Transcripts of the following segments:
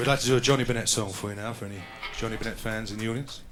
We'd like to do a Johnny Bennett song for you now, for any Johnny Bennett fans in the audience.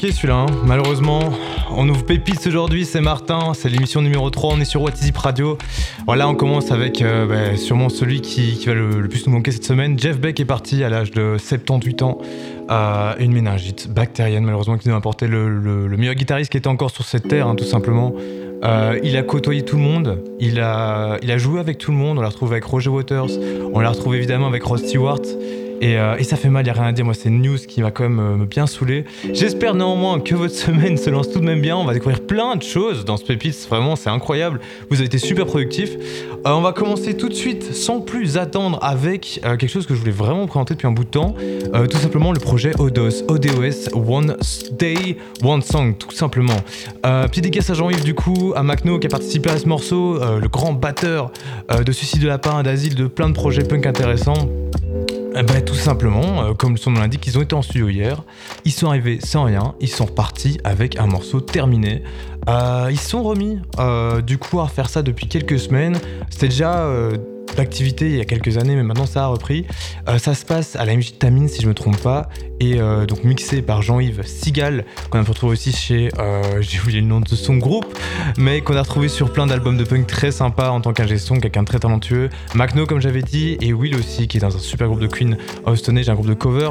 Celui-là, hein. malheureusement. On ouvre Pépites aujourd'hui, c'est Martin, c'est l'émission numéro 3, on est sur What Is It Radio. Voilà, on commence avec euh, bah, sûrement celui qui, va le, plus nous manquer cette semaine. Jeff Beck est parti à l'âge de 78 ans, euh, une méningite bactérienne malheureusement qui nous a apporté le, le- le meilleur guitariste qui était encore sur cette terre, hein, tout simplement. Euh, il a côtoyé tout le monde, il a, il a joué avec tout le monde, on l'a retrouvé avec Roger Waters, on l'a retrouvé évidemment avec Rod Stewart. Et, euh, et ça fait mal, il a rien à dire. Moi, c'est une news qui m'a quand même euh, bien saoulé. J'espère néanmoins que votre semaine se lance tout de même bien. On va découvrir plein de choses dans ce Pépites. Vraiment, c'est incroyable. Vous avez été super productifs. Euh, on va commencer tout de suite, sans plus attendre, avec euh, quelque chose que je voulais vraiment présenter depuis un bout de temps. Euh, tout simplement le projet ODOS. ODOS, One Day, One Song, tout simplement. Petit dédicace à Jean-Yves, du coup, à Macno qui a participé à ce morceau, le grand batteur de Suicide de Lapin, d'Asile, de plein de projets punk intéressants. Eh ben, tout simplement, euh, comme son nom l'indique, ils ont été en studio hier, ils sont arrivés sans rien, ils sont repartis avec un morceau terminé. Euh, ils sont remis euh, du coup à refaire ça depuis quelques semaines. C'était déjà euh, d'activité il y a quelques années, mais maintenant ça a repris. Euh, ça se passe à la MJ Tamine si je me trompe pas, et euh, donc mixé par Jean-Yves Sigal, qu'on a retrouvé aussi chez, euh, j'ai oublié le nom de son groupe, mais qu'on a retrouvé sur plein d'albums de punk très sympa en tant qu'ingé son, quelqu'un de très talentueux. Macno comme j'avais dit, et Will aussi qui est dans un super groupe de Queen of Stone Age, un groupe de cover.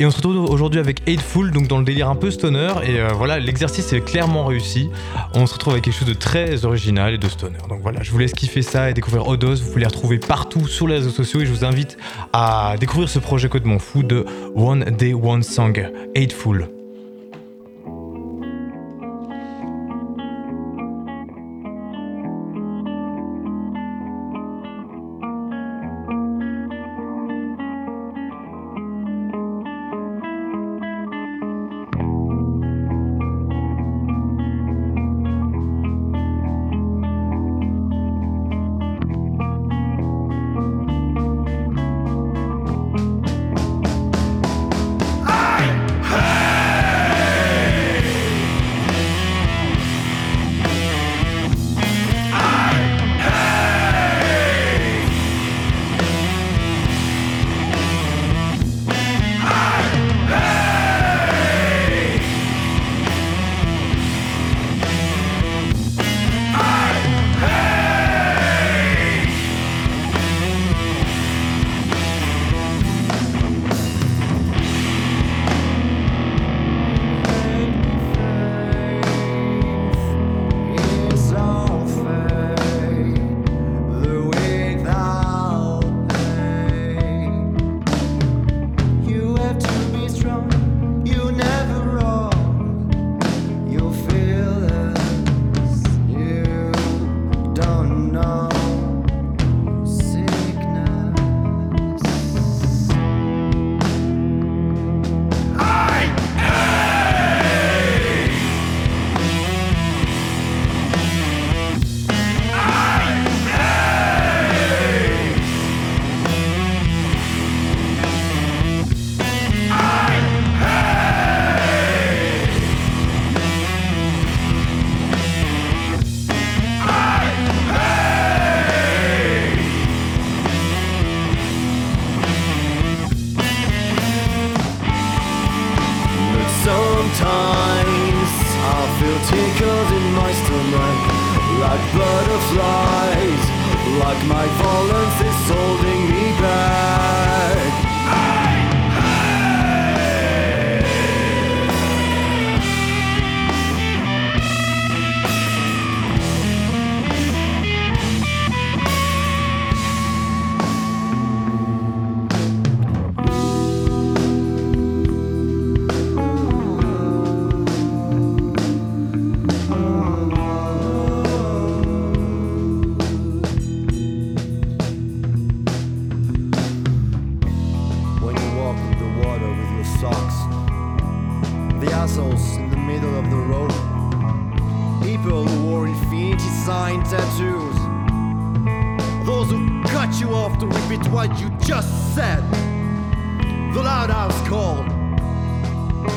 Et on se retrouve aujourd'hui avec Hateful, donc dans le délire un peu stoner, et voilà, l'exercice est clairement réussi. On se retrouve avec quelque chose de très original et de stoner. Donc voilà, je vous laisse kiffer ça et découvrir Odos. Vous pouvez les retrouver partout sur les réseaux sociaux et je vous invite à découvrir ce projet complètement fou de One Day One Song, Hateful.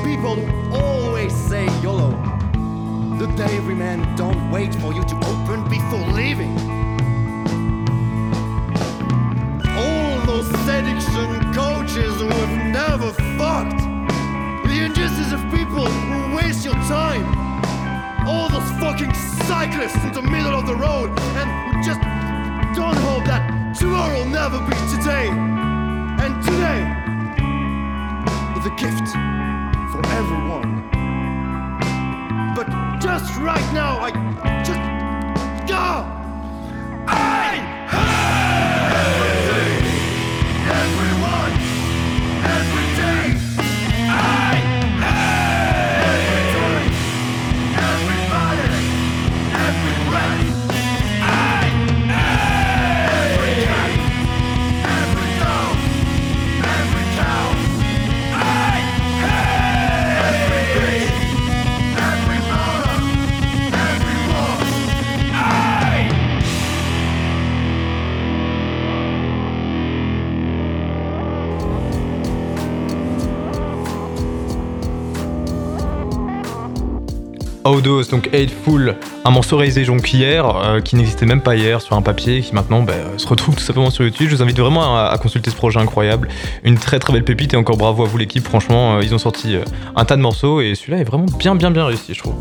People always say YOLO, the delivery men who don't wait for you to open before leaving. All those seduction coaches who have never fucked. The injustice of people who waste your time. All those fucking cyclists in the middle of the road and who just don't hope that tomorrow will never be today. And today is a gift for everyone. But just right now, I just. Ah! Audos, donc Hateful, un morceau réalisé hier, euh, qui n'existait même pas hier sur un papier, qui maintenant bah, se retrouve tout simplement sur YouTube. Je vous invite vraiment à, consulter ce projet incroyable. Une très très belle pépite et encore bravo à vous l'équipe. Franchement, euh, ils ont sorti euh, un tas de morceaux et celui-là est vraiment bien bien bien réussi, je trouve.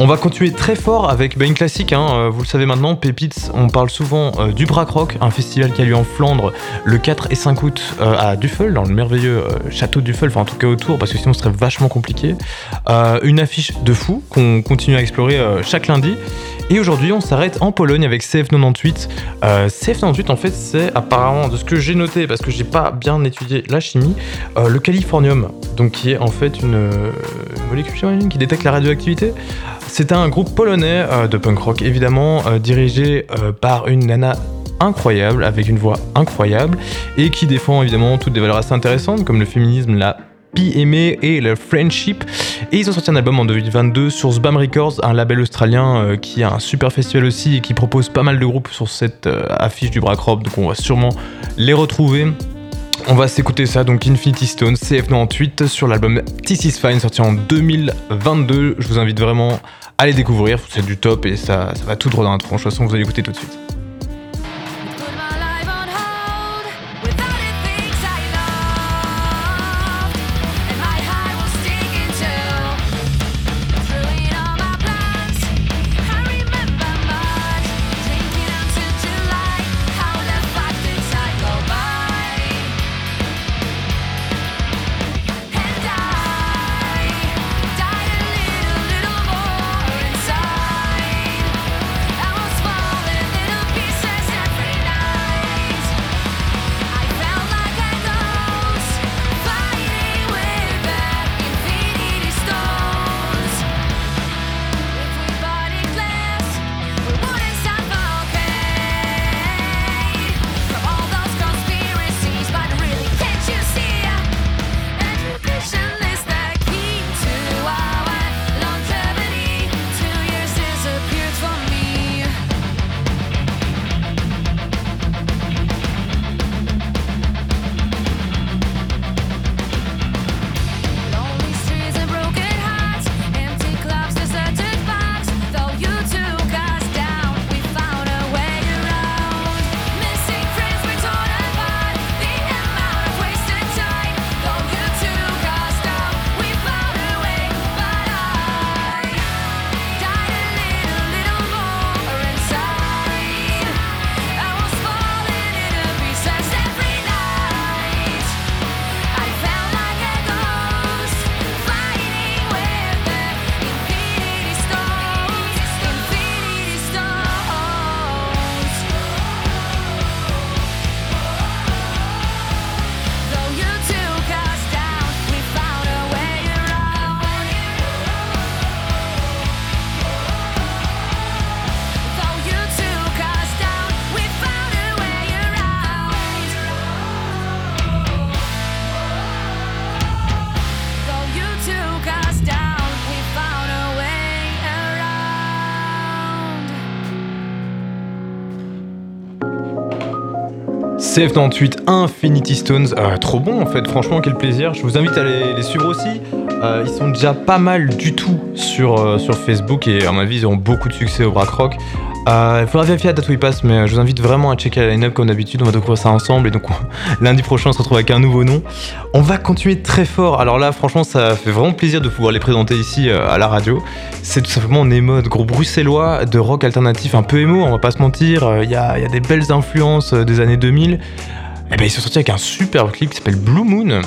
On va continuer très fort avec bah, une classique, hein, euh, vous le savez maintenant, Pépites, on parle souvent euh, du Brac Rock, un festival qui a lieu en Flandre le 4 et 5 août euh, à Duffel, dans le merveilleux château de Duffel, enfin en tout cas autour, parce que sinon ce serait vachement compliqué. Une affiche de fou qu'on continue à explorer chaque lundi. Et aujourd'hui, on s'arrête en Pologne avec CF98. Euh, CF98, en fait, c'est apparemment, de ce que j'ai noté, parce que j'ai pas bien étudié la chimie, euh, le californium, donc qui est en fait une, euh, molécule qui détecte la radioactivité. C'est un groupe polonais euh, de punk rock, évidemment, euh, dirigé euh, par une nana incroyable, avec une voix incroyable, et qui défend évidemment toutes des valeurs assez intéressantes, comme le féminisme, la PMA et le friendship. Et ils ont sorti un album en 2022 sur Sbam Records, un label australien euh, qui a un super festival aussi et qui propose pas mal de groupes sur cette euh, affiche du Brack Rock, donc on va sûrement les retrouver. On va s'écouter ça, donc Infinity Stone, CF98 sur l'album This Is Fine sorti en 2022. Je vous invite vraiment à les découvrir, c'est du top et ça, ça va tout droit dans la tronche. De toute façon, vous allez écouter tout de suite. CF98 Infinity Stones, Euh, trop bon en fait, franchement quel plaisir. Je vous invite à les, suivre aussi. Euh, ils sont déjà pas mal du tout sur, euh, Facebook et à mon avis ils auront beaucoup de succès au Brack Rock. Euh, Il faudra vérifier la date où ils passent, mais euh, je vous invite vraiment à checker la line-up comme d'habitude. On va découvrir ça ensemble et donc lundi prochain on se retrouve avec un nouveau nom. On va continuer très fort. Alors là, franchement, ça fait vraiment plaisir de pouvoir les présenter ici euh, à la radio. C'est tout simplement Nemod, groupe bruxellois de rock alternatif un peu émo, on va pas se mentir. Il y, a, il des belles influences des années 2000. Et ben ils sont sortis avec un super clip qui s'appelle Blue Moon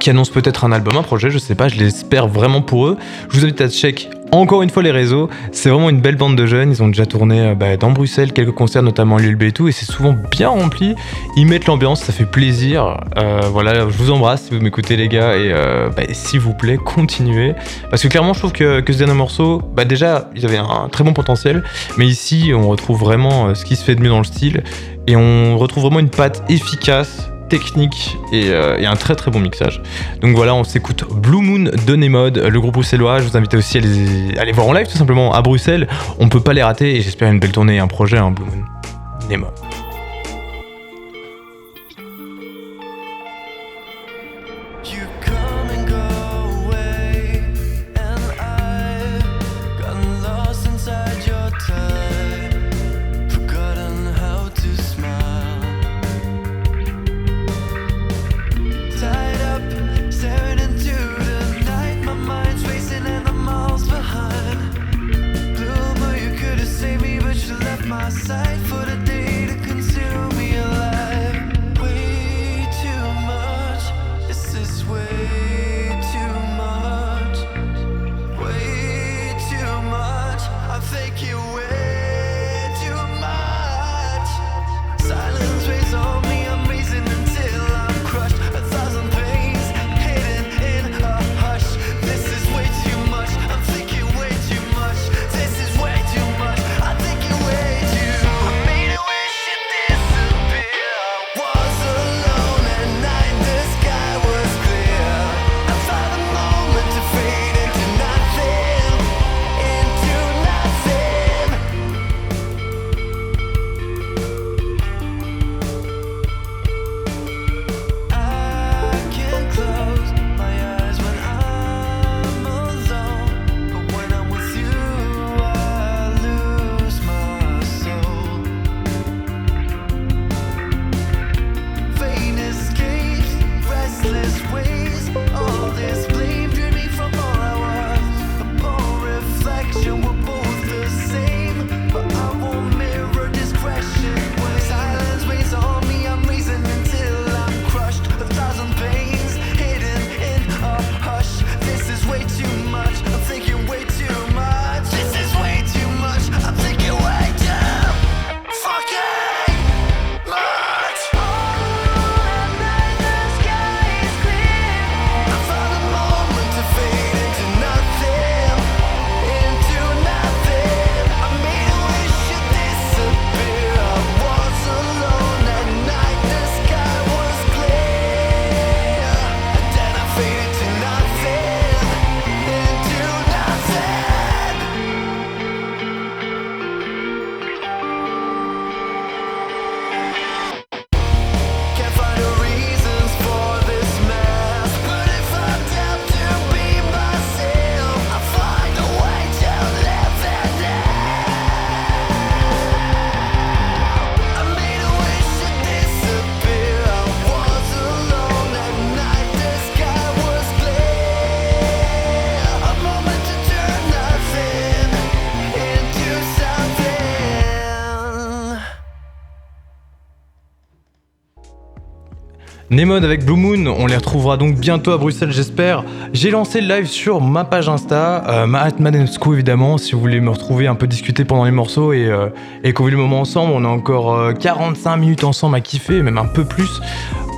qui annonce peut-être un album, un projet, je sais pas, je l'espère vraiment pour eux. Je vous invite à check encore une fois les réseaux. C'est vraiment une belle bande de jeunes. Ils ont déjà tourné euh, bah, dans Bruxelles, quelques concerts, notamment l'ULB et tout, et c'est souvent bien rempli. Ils mettent l'ambiance, ça fait plaisir. Euh, voilà, je vous embrasse si vous m'écoutez les gars, et euh, bah, s'il vous plaît, continuez. Parce que clairement, je trouve que, ce dernier morceau, bah, déjà, ils avaient un très bon potentiel, mais ici, on retrouve vraiment ce qui se fait de mieux dans le style, et on retrouve vraiment une patte efficace technique et, euh, et un très très bon mixage. Donc voilà, on s'écoute Blue Moon de Nemod, le groupe bruxellois. Je vous invite aussi à les, voir en live tout simplement à Bruxelles. On peut pas les rater et j'espère une belle tournée et un projet, un Blue Moon. Nemod. Nemod avec Blue Moon, on les retrouvera donc bientôt à Bruxelles, j'espère. J'ai lancé le live sur ma page Insta, euh, ma School évidemment, si vous voulez me retrouver un peu discuter pendant les morceaux et, euh, le moment ensemble. On a encore euh, 45 minutes ensemble à kiffer, même un peu plus.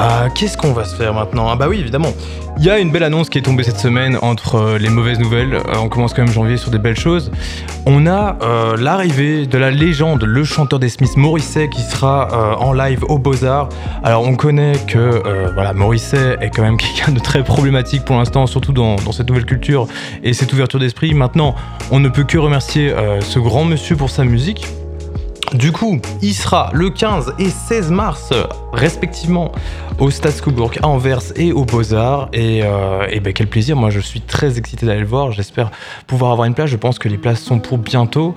Euh, Qu'est-ce qu'on va se faire maintenant? Ah bah oui, évidemment. Il y a une belle annonce qui est tombée cette semaine entre euh, les mauvaises nouvelles. Euh, on commence quand même janvier sur des belles choses. On a euh, l'arrivée de la légende, le chanteur des Smiths, Morisset, qui sera en live au Beaux-Arts. Alors on connaît que Morisset est quand même quelqu'un de très problématique pour l'instant, surtout dans, cette nouvelle culture et cette ouverture d'esprit. Maintenant, on ne peut que remercier ce grand monsieur pour sa musique. Du coup, il sera le 15 et 16 mars, respectivement, au Stade Coburg à Anvers et aux Beaux-Arts. Et, euh, ben, quel plaisir, moi je suis très excité d'aller le voir. J'espère pouvoir avoir une place. Je pense que les places sont pour bientôt.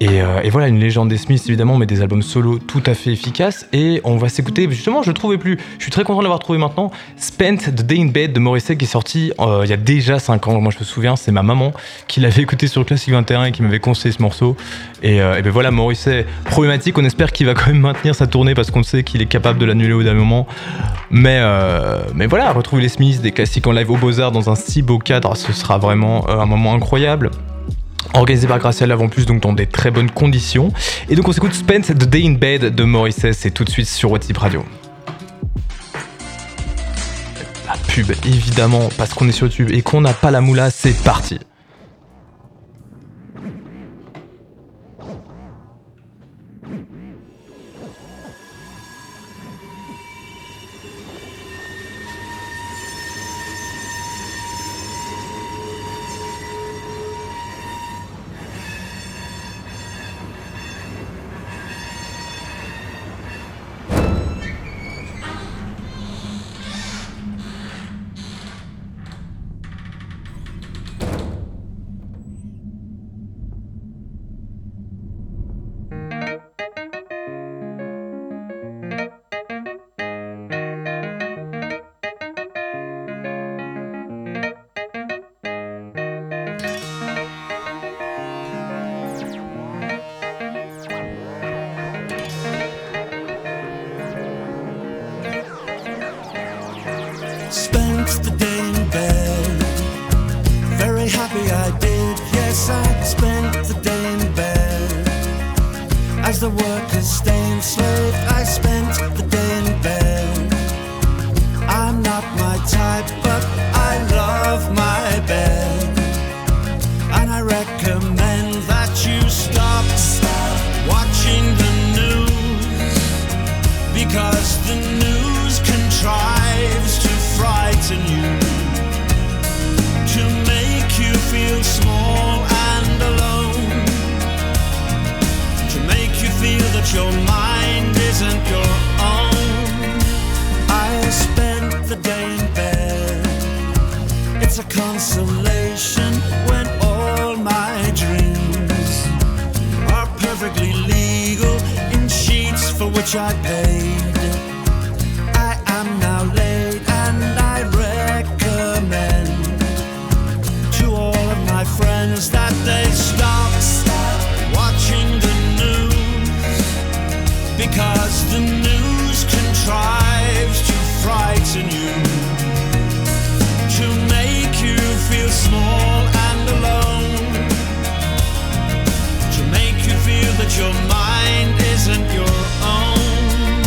Et, euh, et voilà, une légende des Smiths évidemment, mais des albums solo tout à fait efficaces. Et on va s'écouter, justement, je le trouvais plus. Je suis très content de l'avoir trouvé maintenant. Spent the Day in Bed de Morrissey qui est sorti euh, il y a déjà 5 ans. Moi je me souviens, c'est ma maman qui l'avait écouté sur Classic 21 et qui m'avait conseillé ce morceau. Et, euh, ben voilà, Morrissey, problématique. On espère qu'il va quand même maintenir sa tournée parce qu'on sait qu'il est capable de l'annuler au dernier moment. Mais, mais voilà, retrouver les Smiths, des classiques en live au Beaux-Arts dans un si beau cadre, ce sera vraiment un moment incroyable. Organisé par Graciela avant plus, donc dans des très bonnes conditions. Et donc on s'écoute Spent the Day in Bed de Morrissey, c'est tout de suite sur WhatsApp Radio. La pub, évidemment, parce qu'on est sur YouTube et qu'on n'a pas la moula, c'est parti. Because the news contrives to frighten you to make you feel small and alone to make you feel that your mind isn't your own.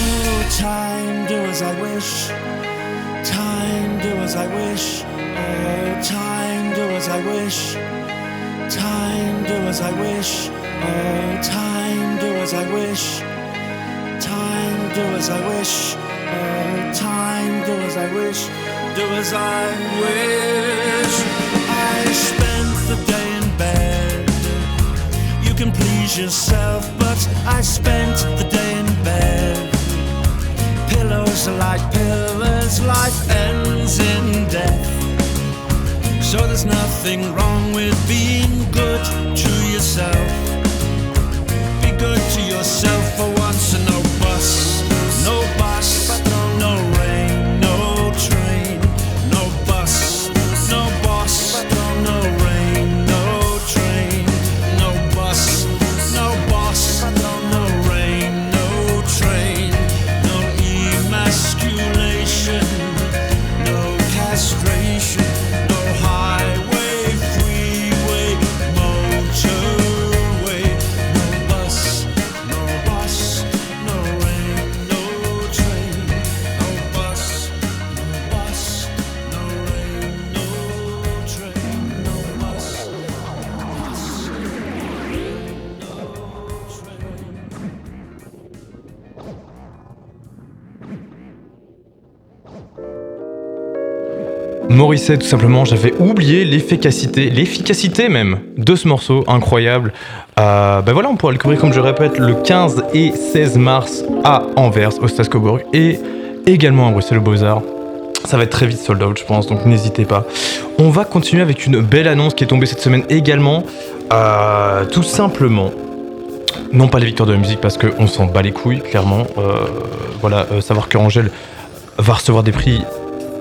Oh time do as i wish time do as i wish oh time do as i wish time do as i wish oh time do as i wish do as i wish. Oh time do as i wish. Do as i wish. I spent the day in bed. You can please yourself but i spent the day in bed. Pillows are like pillars life ends in death. So there's nothing wrong with being good to yourself Morrissey, tout simplement, j'avais oublié l'efficacité, l'efficacité même de ce morceau incroyable. Euh, ben voilà, on pourra le couvrir, comme je répète, le 15 et 16 mars à Anvers, au Stade Coburg, et également à Bruxelles au Beaux-Arts. Ça va être très vite sold out, je pense, donc n'hésitez pas. On va continuer avec une belle annonce qui est tombée cette semaine également. Euh, tout simplement, non pas les victoires de la musique parce qu'on s'en bat les couilles, clairement. Euh, voilà, savoir que Angèle va recevoir des prix,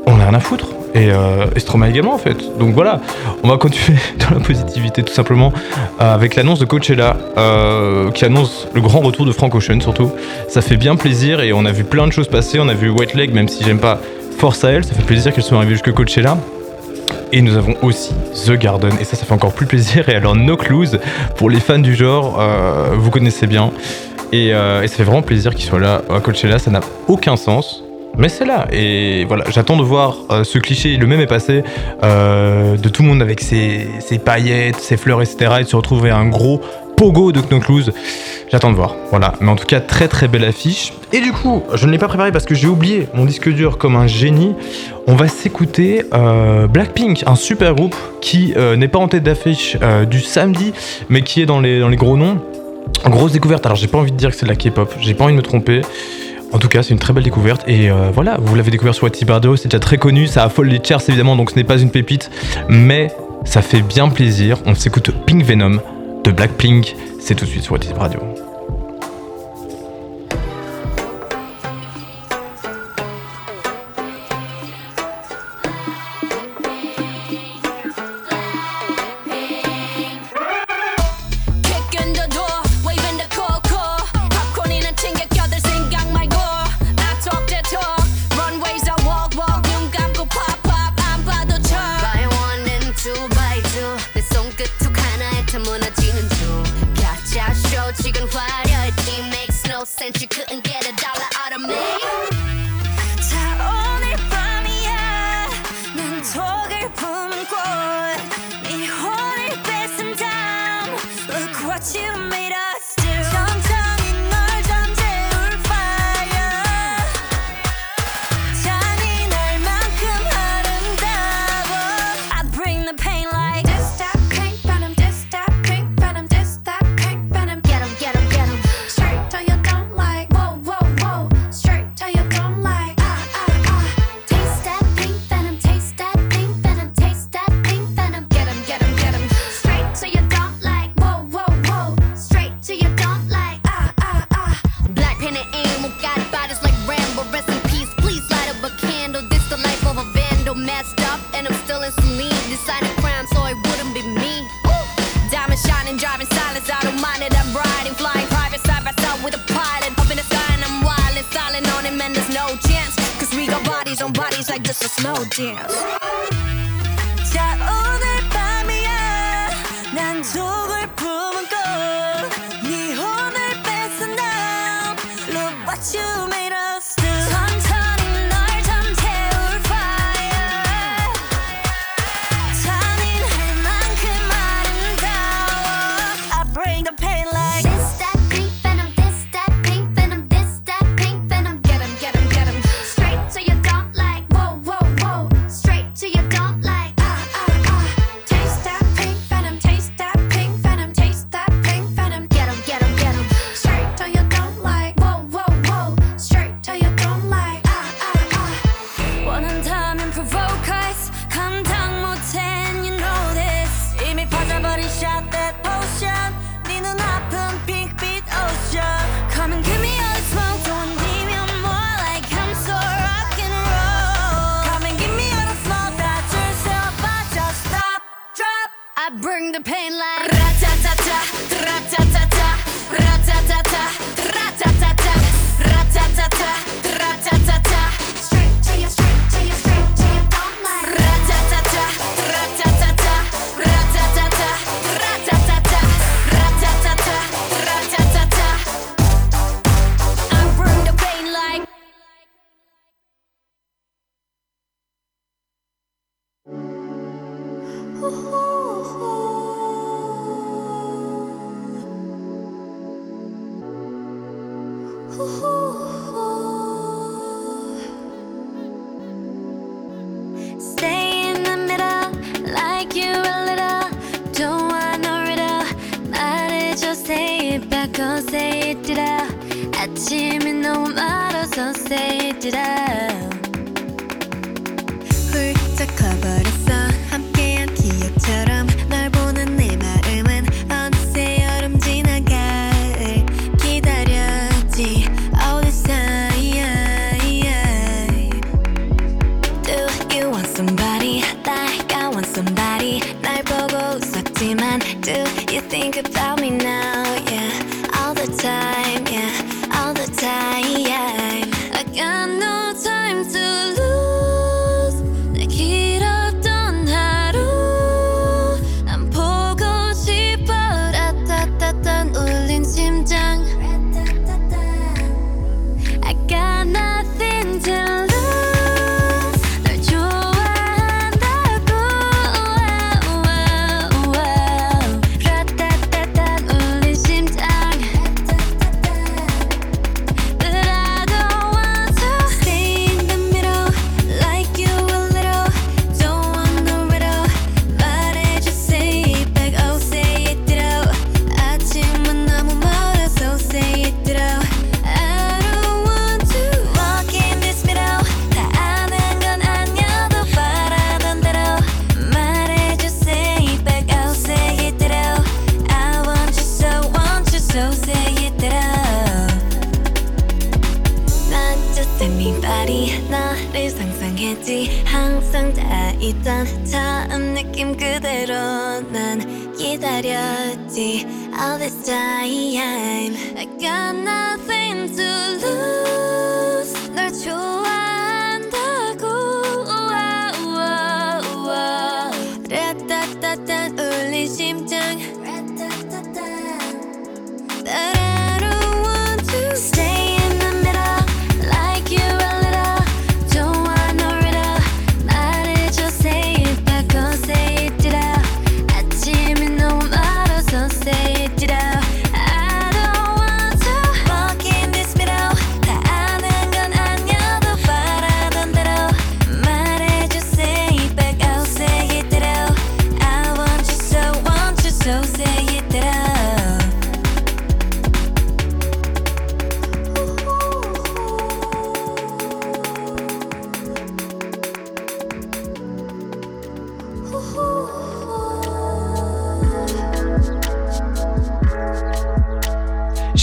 on n'a rien à foutre. Et, euh, et Stromae également en fait. Donc voilà, on va continuer dans la positivité tout simplement euh, avec l'annonce de Coachella euh, qui annonce le grand retour de Frank Ocean surtout. Ça fait bien plaisir et on a vu plein de choses passer. On a vu White Leg, même si j'aime pas Force à elle, ça fait plaisir qu'elle soit arrivée jusque Coachella. Et nous avons aussi The Garden, et ça, ça fait encore plus plaisir. Et alors, No Clues, pour les fans du genre, euh, vous connaissez bien. Et, et ça fait vraiment plaisir qu'ils soient là à Coachella, ça n'a aucun sens. Mais c'est là, et voilà, j'attends de voir euh, ce cliché, le même est passé, euh, de tout le monde avec ses, ses paillettes, ses fleurs, etc., et de se retrouver un gros pogo de Knoclouse. J'attends de voir, voilà. Mais en tout cas, très très belle affiche. Et du coup, je ne l'ai pas préparé parce que j'ai oublié mon disque dur comme un génie. On va s'écouter euh, Blackpink, un super groupe qui n'est pas en tête d'affiche du samedi, mais qui est dans les, dans les gros noms. Grosse découverte, alors j'ai pas envie de dire que c'est de la K-pop, j'ai pas envie de me tromper. En tout cas, c'est une très belle découverte et euh, voilà, vous l'avez découvert sur Radio, c'est déjà très connu, ça affole les charts évidemment, donc ce n'est pas une pépite, mais ça fait bien plaisir. On s'écoute Pink Venom de Blackpink, c'est tout de suite sur What's Radio.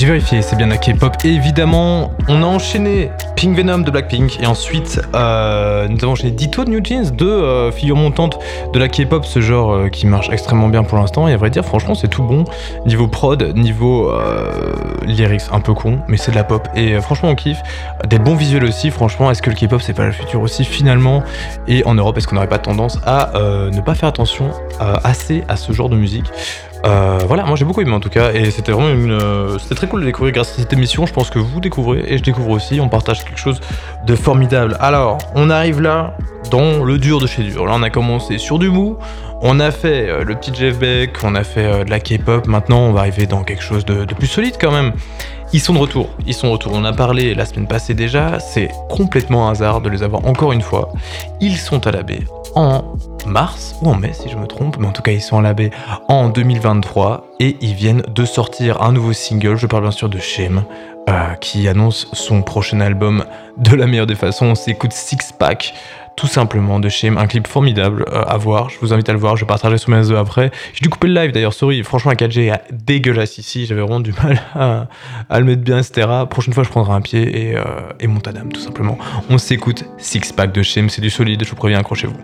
Vérifié, c'est bien la K-pop. Évidemment, on a enchaîné Pink Venom de Blackpink et ensuite euh, nous avons enchaîné Ditto de New Jeans, deux euh, figures montantes de la K-pop, ce genre euh, qui marche extrêmement bien pour l'instant. Et à vrai dire, franchement, c'est tout bon. Niveau prod, niveau lyrics, un peu con, mais c'est de la pop. Et franchement, on kiffe. Des bons visuels aussi, franchement. Est-ce que le K-pop, c'est pas le futur aussi finalement? Et en Europe, est-ce qu'on n'aurait pas tendance à ne pas faire attention assez à ce genre de musique euh, voilà, moi j'ai beaucoup aimé en tout cas, et c'était vraiment une, euh, c'était très cool de découvrir grâce à cette émission. Je pense que vous découvrez et je découvre aussi. On partage quelque chose de formidable. Alors, on arrive là dans le dur de chez dur. Là, on a commencé sur du mou. On a fait euh, le petit Jeff Beck, on a fait euh, de la K-pop. Maintenant, on va arriver dans quelque chose de, de plus solide quand même. Ils sont de retour. Ils sont de retour. On a parlé la semaine passée déjà. C'est complètement un hasard de les avoir encore une fois. Ils sont à la baie en mars ou en mai si je me trompe, mais en tout cas ils sont à la baie en 2023 et ils viennent de sortir un nouveau single. Je parle bien sûr de Shame. euh, qui annonce son prochain album de la meilleure des façons. On s'écoute Six Pack, tout simplement de Shame, un clip formidable euh, à voir. Je vous invite à le voir, je partagerai sur mes réseaux après. J'ai dû couper le live d'ailleurs, sorry. Franchement, la 4G est dégueulasse ici. J'avais vraiment du mal à, à le mettre bien, etc. Prochaine fois, je prendrai un pied et, euh, et mon tadam, tout simplement. On s'écoute Six Pack de Shame, c'est du solide, je vous préviens, accrochez-vous.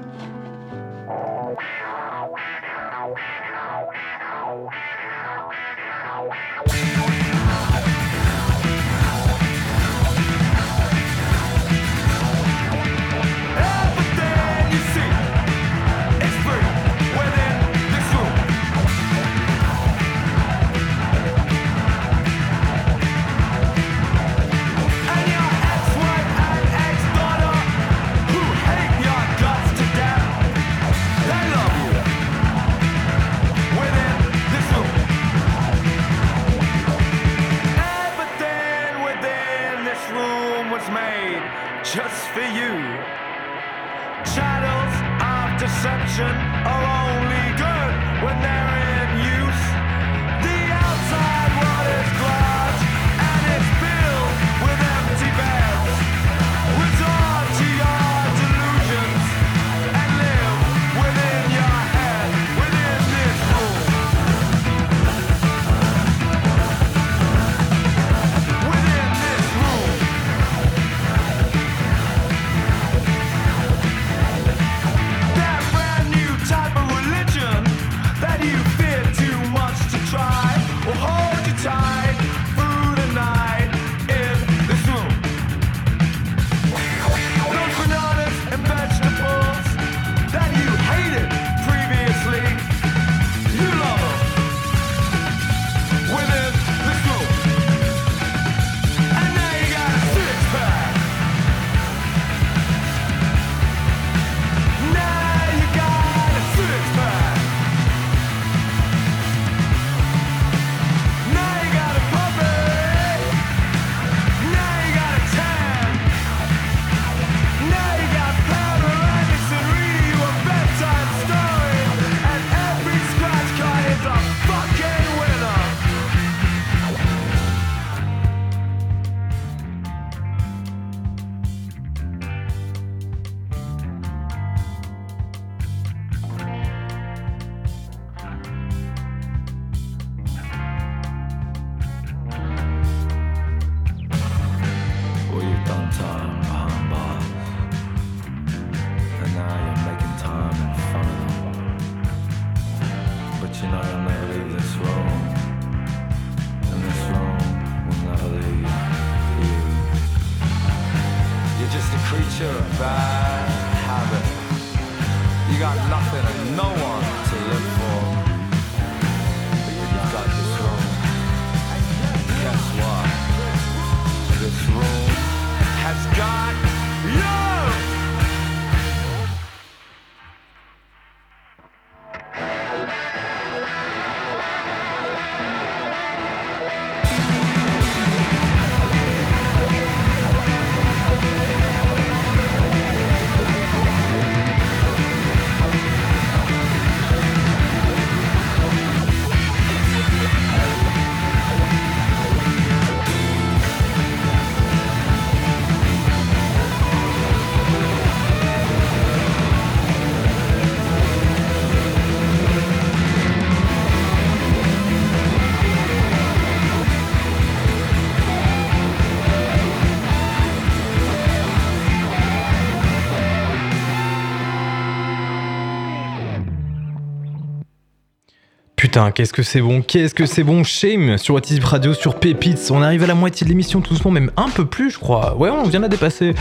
Putain, qu'est-ce que c'est bon, qu'est-ce que c'est bon, Shame sur What Radio, sur Pépites. On arrive à la moitié de l'émission tout doucement, même un peu plus, je crois. Ouais, on vient de la dépasser.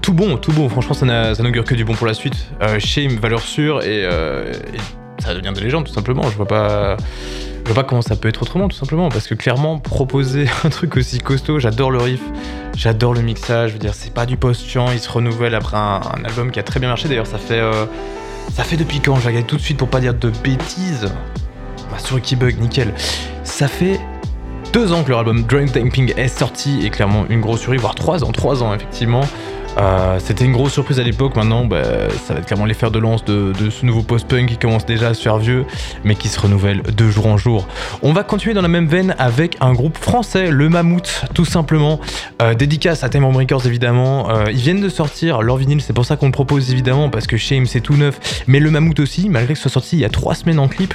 Tout bon, tout bon. Franchement, ça n'a- ça n'augure que du bon pour la suite. Euh, Shame, valeur sûre, et, euh, et ça devient des légendes, tout simplement. Je vois pas. Je vois pas comment ça peut être autrement, tout simplement, parce que clairement, proposer un truc aussi costaud, j'adore le riff, j'adore le mixage, je veux dire, c'est pas du post-chant, il se renouvelle après un, un album qui a très bien marché, d'ailleurs, ça fait, euh, ça fait depuis quand? Je vais regarder tout de suite pour pas dire de bêtises. Ma souris qui bug, nickel. Ça fait deux ans que leur album Drunk Tamping est sorti et clairement une grosse surprise, voire trois ans, trois ans effectivement. Euh, C'était une grosse surprise à l'époque, maintenant bah, ça va être clairement les fers de lance de, ce nouveau post-punk qui commence déjà à se faire vieux, mais qui se renouvelle de jour en jour. On va continuer dans la même veine avec un groupe français, le Mammouth, tout simplement. Euh, dédicace à Time Records évidemment. Euh, ils viennent de sortir leur vinyle, c'est pour ça qu'on le propose évidemment, parce que Shame c'est tout neuf, mais le Mammouth aussi, malgré que ce soit sorti il y a trois semaines en clip.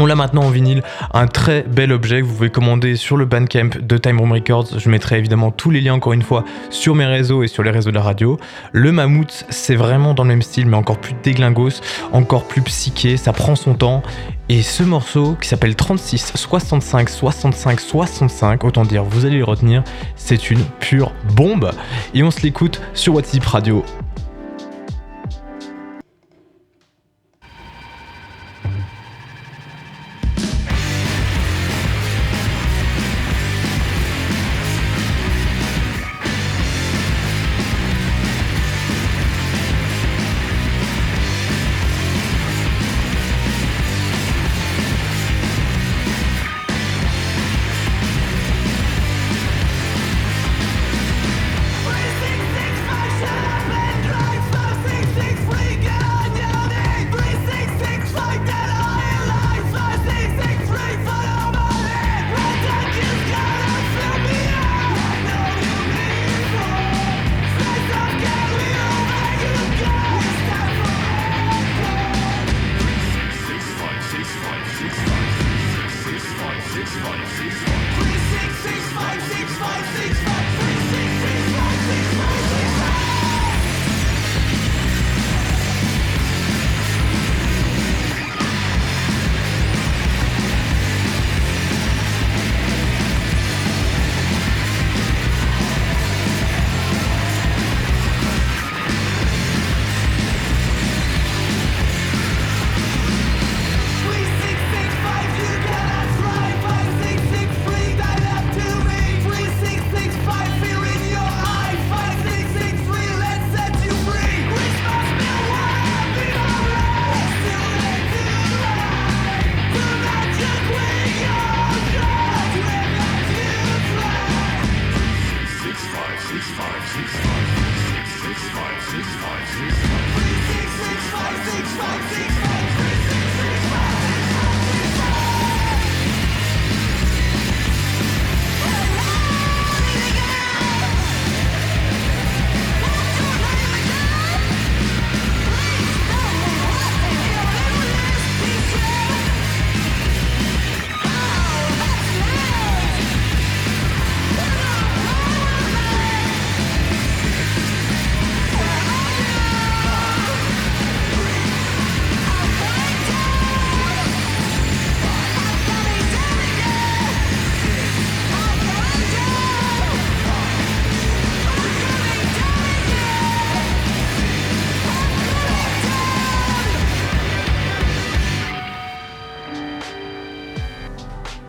On l'a maintenant en vinyle, un très bel objet que vous pouvez commander sur le Bandcamp de Time Room Records. Je mettrai évidemment tous les liens encore une fois sur mes réseaux et sur les réseaux de la radio. Le Mammouth, c'est vraiment dans le même style, mais encore plus déglingos, encore plus psyché, ça prend son temps. Et ce morceau qui s'appelle 36, 65, 65, 65, autant dire, vous allez le retenir, c'est une pure bombe. Et on se l'écoute sur WhatsApp Radio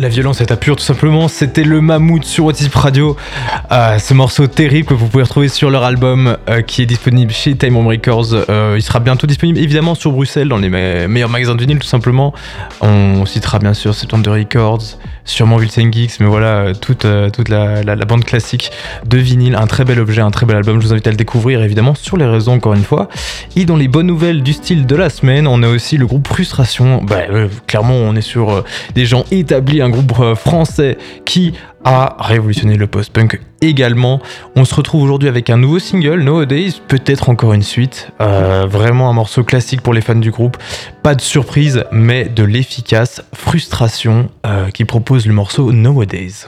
La violence est à pure tout simplement, c'était le Mammouth sur What Is Radio. Euh, ce morceau terrible que vous pouvez retrouver sur leur album euh, qui est disponible chez Time Bomb Records. Euh, il sera bientôt disponible évidemment sur Bruxelles dans les me- meilleurs magasins de vinyle tout simplement. On citera bien sûr Septembre Records, sûrement Wilson Geeks, mais voilà, toute, toute la, la- bande classique de vinyle. Un très bel objet, un très bel album. Je vous invite à le découvrir évidemment sur les réseaux encore une fois. Et dans les bonnes nouvelles du style de la semaine, on a aussi le groupe Frustration. Bah, clairement, on est sur des gens établis, un groupe français qui a révolutionné le post-punk également. On se retrouve aujourd'hui avec un nouveau single, Nowadays, peut-être encore une suite. Euh, vraiment un morceau classique pour les fans du groupe. Pas de surprise, mais de l'efficace frustration euh, qui propose le morceau Nowadays.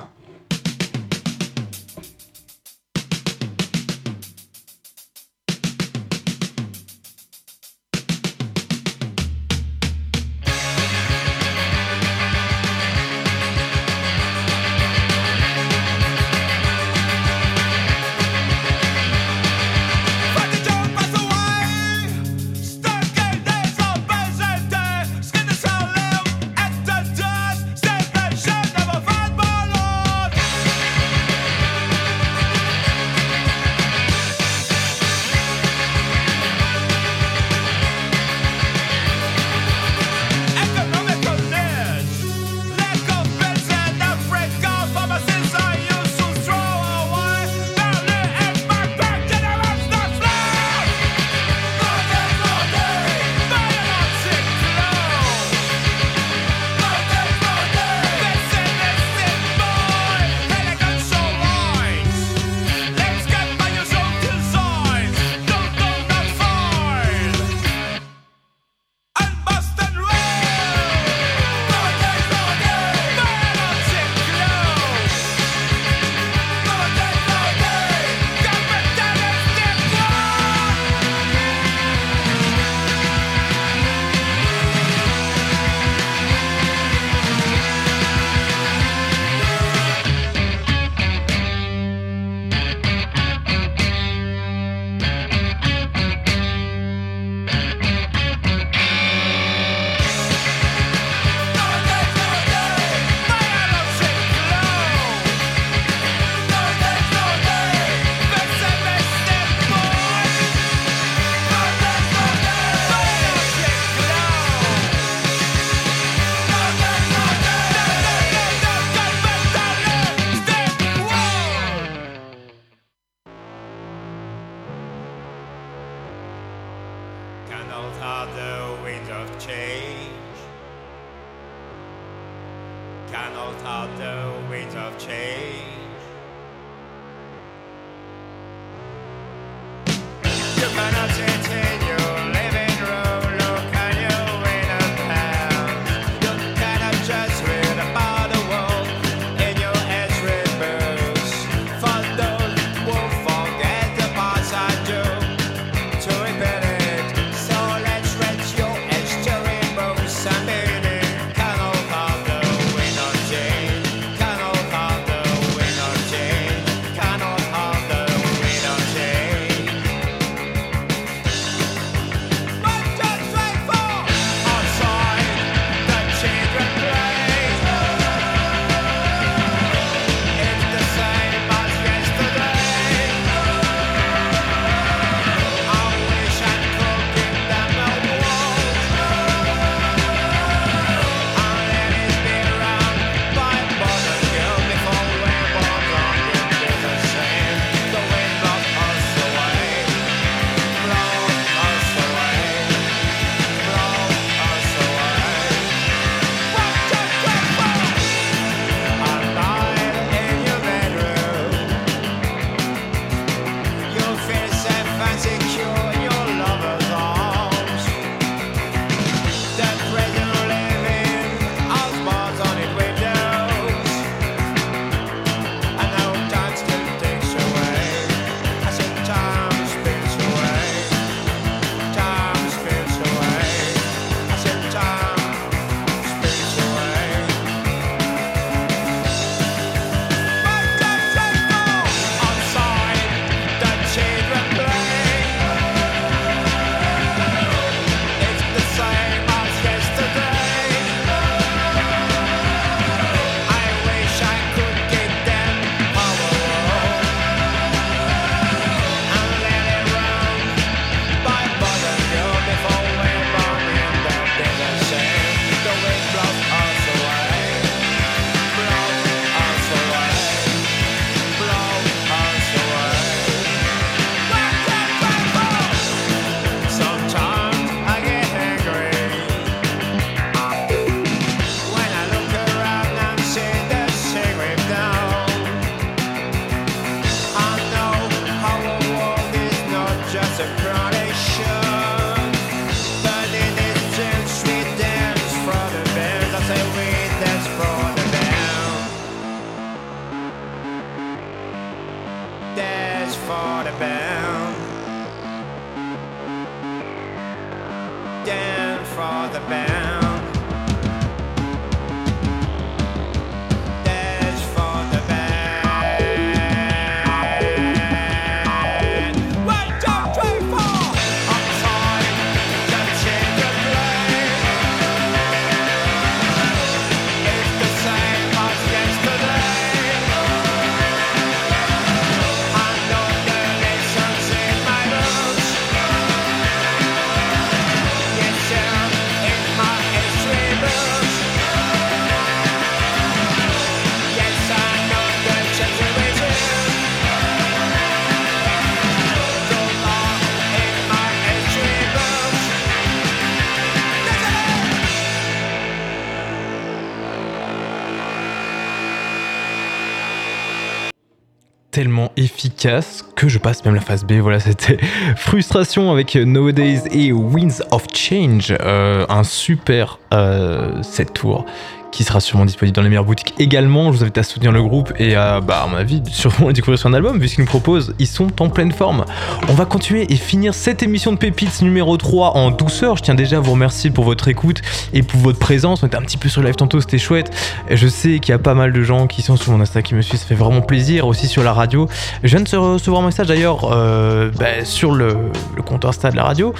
Efficace que je passe même la phase B. Voilà, c'était Frustration avec Nowadays et Winds of Change, euh, un super euh, set tour qui sera sûrement disponible dans les meilleures boutiques également. Je vous invite à soutenir le groupe et à, bah, à mon avis, sûrement découvrir son album, vu ce qu'ils nous proposent. Ils sont en pleine forme. On va continuer et finir cette émission de Pépites numéro 3 en douceur. Je tiens déjà à vous remercier pour votre écoute et pour votre présence. On était un petit peu sur live tantôt, c'était chouette. Et je sais qu'il y a pas mal de gens qui sont sur mon Insta qui me suivent, ça fait vraiment plaisir. Aussi sur la radio. Je viens de se recevoir message d'ailleurs euh, bah, sur le, le compte Insta de la radio.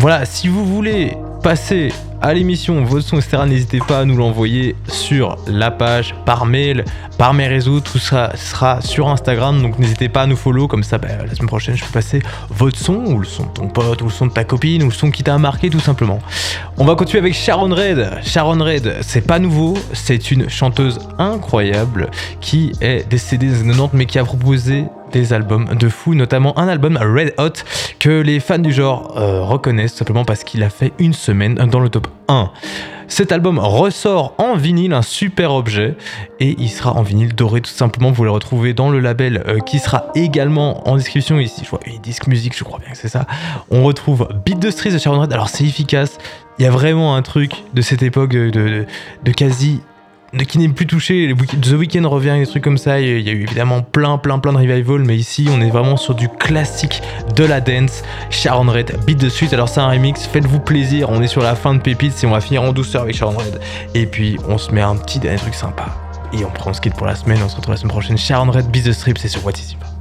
Voilà, si vous voulez passer à l'émission votre son, etc., n'hésitez pas à nous l'envoyer sur la page, par mail, par mes réseaux, tout ça sera sur Instagram, donc n'hésitez pas à nous follow, comme ça bah, la semaine prochaine je peux passer votre son, ou le son de ton pote, ou le son de ta copine, ou le son qui t'a marqué tout simplement. On va continuer avec Sharon Red. Sharon Red, c'est pas nouveau, c'est une chanteuse incroyable qui est décédée années 90 mais qui a proposé des albums de fou, notamment un album Red Hot que les fans du genre euh, reconnaissent simplement parce qu'il a fait une semaine dans le top 1. Cet album ressort en vinyle, un super objet, et il sera en vinyle doré tout simplement. Vous le retrouvez dans le label euh, qui sera également en description ici. Je vois une disque musique, je crois bien que c'est ça. On retrouve Beat the Streets de Sharon Red. Alors c'est efficace. Il y a vraiment un truc de cette époque de, quasi qui n'est plus touché. The Weeknd revient, des trucs comme ça. Il y a eu évidemment plein, plein, plein de revival, mais ici on est vraiment sur du classique de la dance. Sharon Red, beat de suite. Alors c'est un remix, faites-vous plaisir. On est sur la fin de Pépites et on va finir en douceur avec Sharon Red. Et puis on se met un petit dernier truc sympa. Et on prend ce kit pour la semaine. On se retrouve la semaine prochaine. Sharon Red, beat the strip, c'est sur What Is It.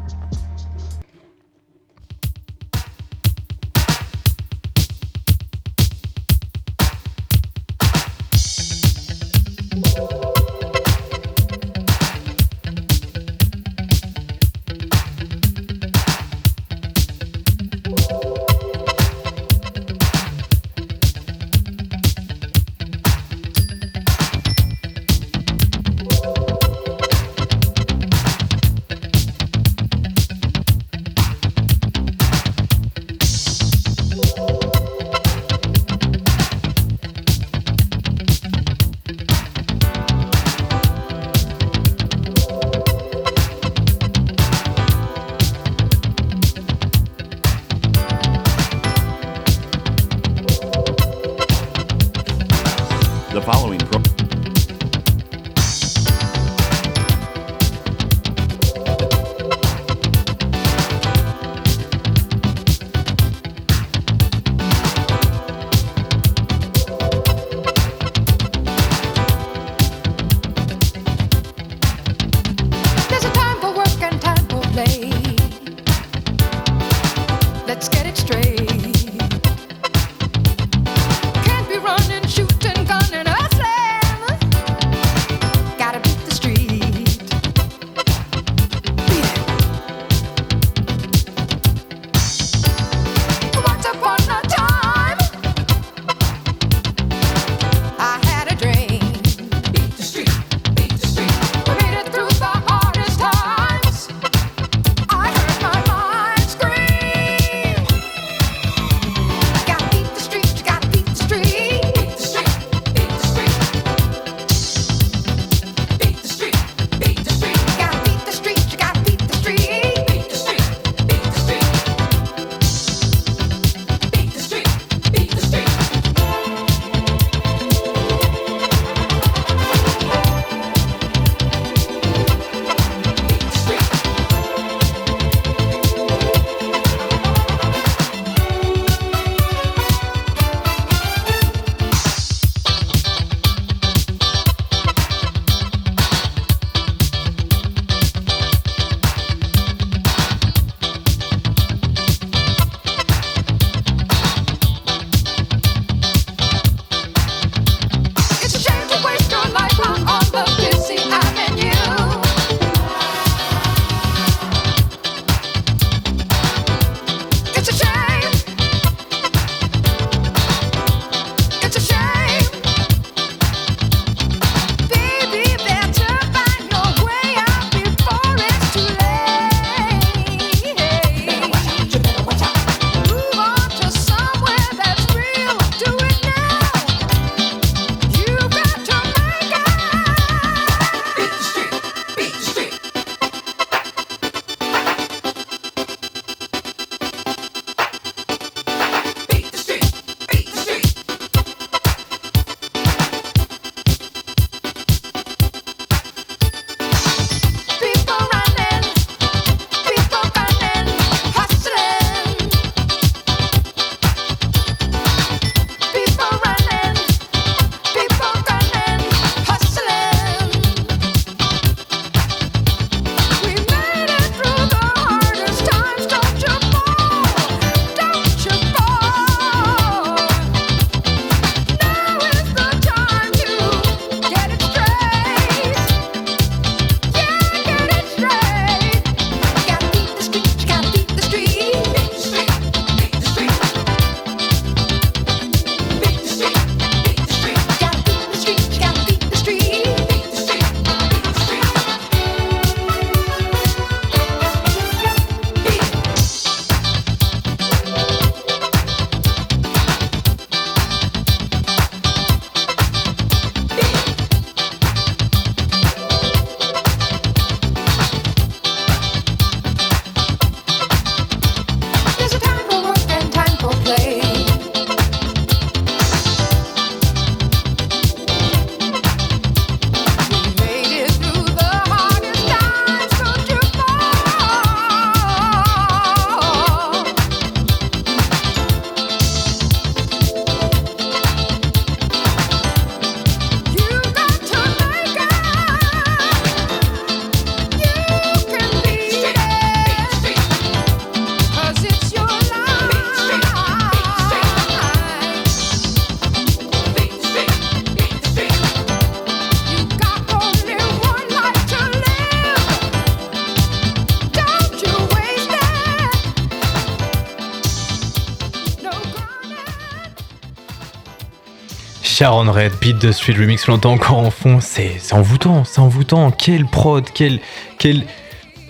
Red, Beat the Street Remix, on l'entend encore en fond, c'est envoûtant, c'est envoûtant. Quelle prod, quelle, quelle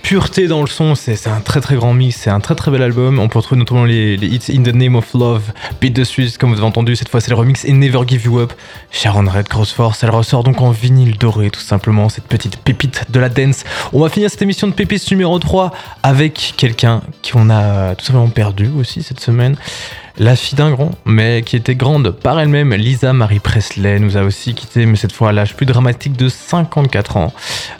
pureté dans le son, c'est un très très grand mix, c'est un très très bel album. On peut retrouver notamment les, hits In the Name of Love, Beat the Street, comme vous avez entendu, cette fois c'est le remix et Never Give You Up. Sharon Red, Cross Force, elle ressort donc en vinyle doré, tout simplement, cette petite pépite de la dance. On va finir cette émission de Pépites numéro 3 avec quelqu'un qu'on a tout simplement perdu aussi cette semaine. La fille d'un grand, mais qui était grande par elle-même, Lisa Marie Presley nous a aussi quitté, mais cette fois à l'âge plus dramatique de 54 ans.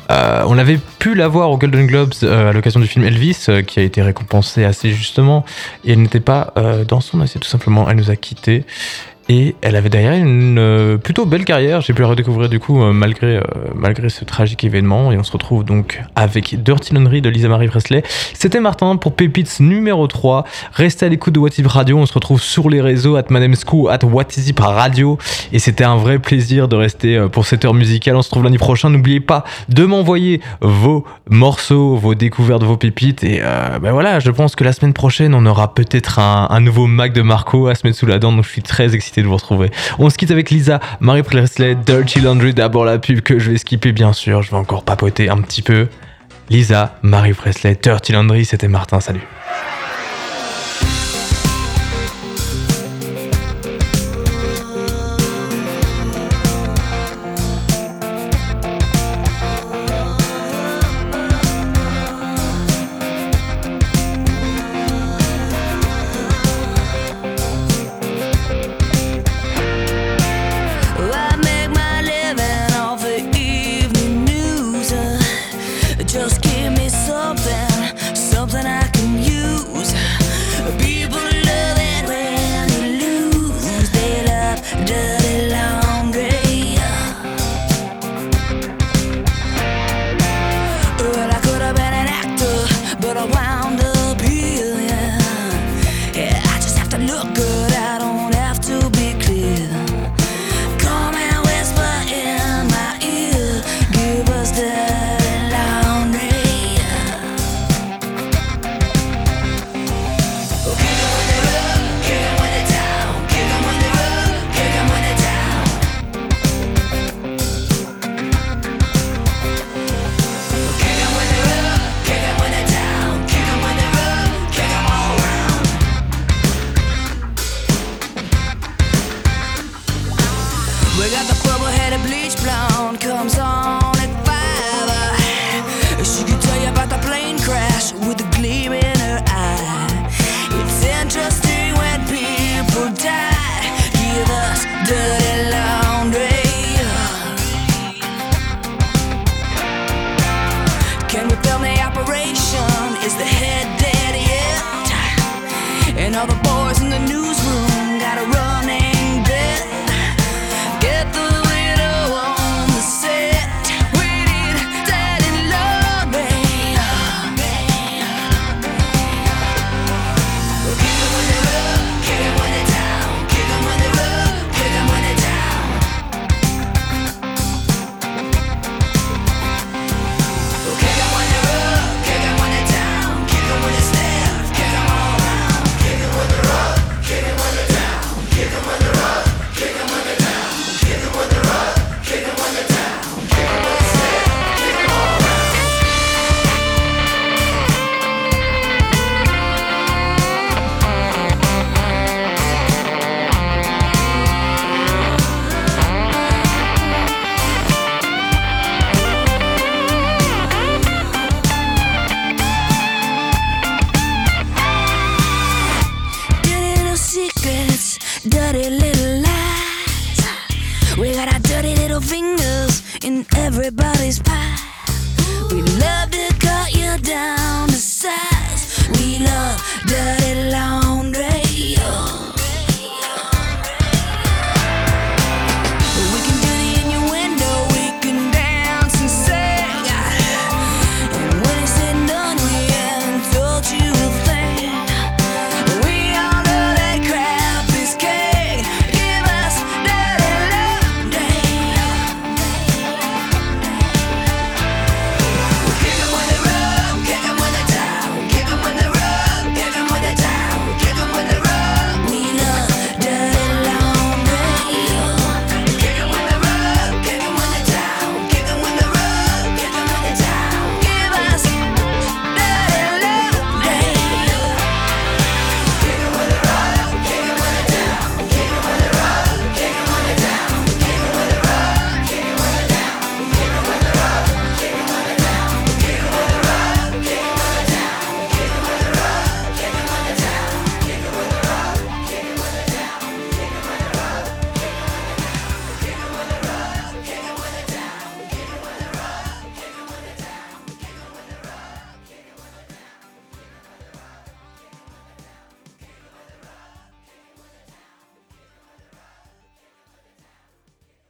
Euh, on avait pu la voir aux Golden Globes euh, à l'occasion du film Elvis, euh, qui a été récompensé assez justement, et elle n'était pas dans son assiette tout simplement, elle nous a quittés. Et elle avait derrière une euh, plutôt belle carrière. J'ai pu la redécouvrir du coup euh, malgré, euh, malgré ce tragique événement. Et on se retrouve donc avec Dirty Laundry de Lisa Marie Presley. C'était Martin pour Pépites numéro 3. Restez à l'écoute de What If Radio. On se retrouve sur les réseaux at Madamescu, at What Is It Radio. Et c'était un vrai plaisir de rester pour cette heure musicale. On se retrouve lundi prochain. N'oubliez pas de m'envoyer vos morceaux, vos découvertes, vos pépites. Et ben voilà, je pense que la semaine prochaine, on aura peut-être un, un nouveau Mac de Marco à se mettre sous la dent. Donc je suis très excité de vous retrouver. On se quitte avec Lisa, Marie Presley, Dirty Laundry. D'abord la pub que je vais skipper, bien sûr. Je vais encore papoter un petit peu. Lisa, Marie Presley, Dirty Laundry. C'était Martin. Salut.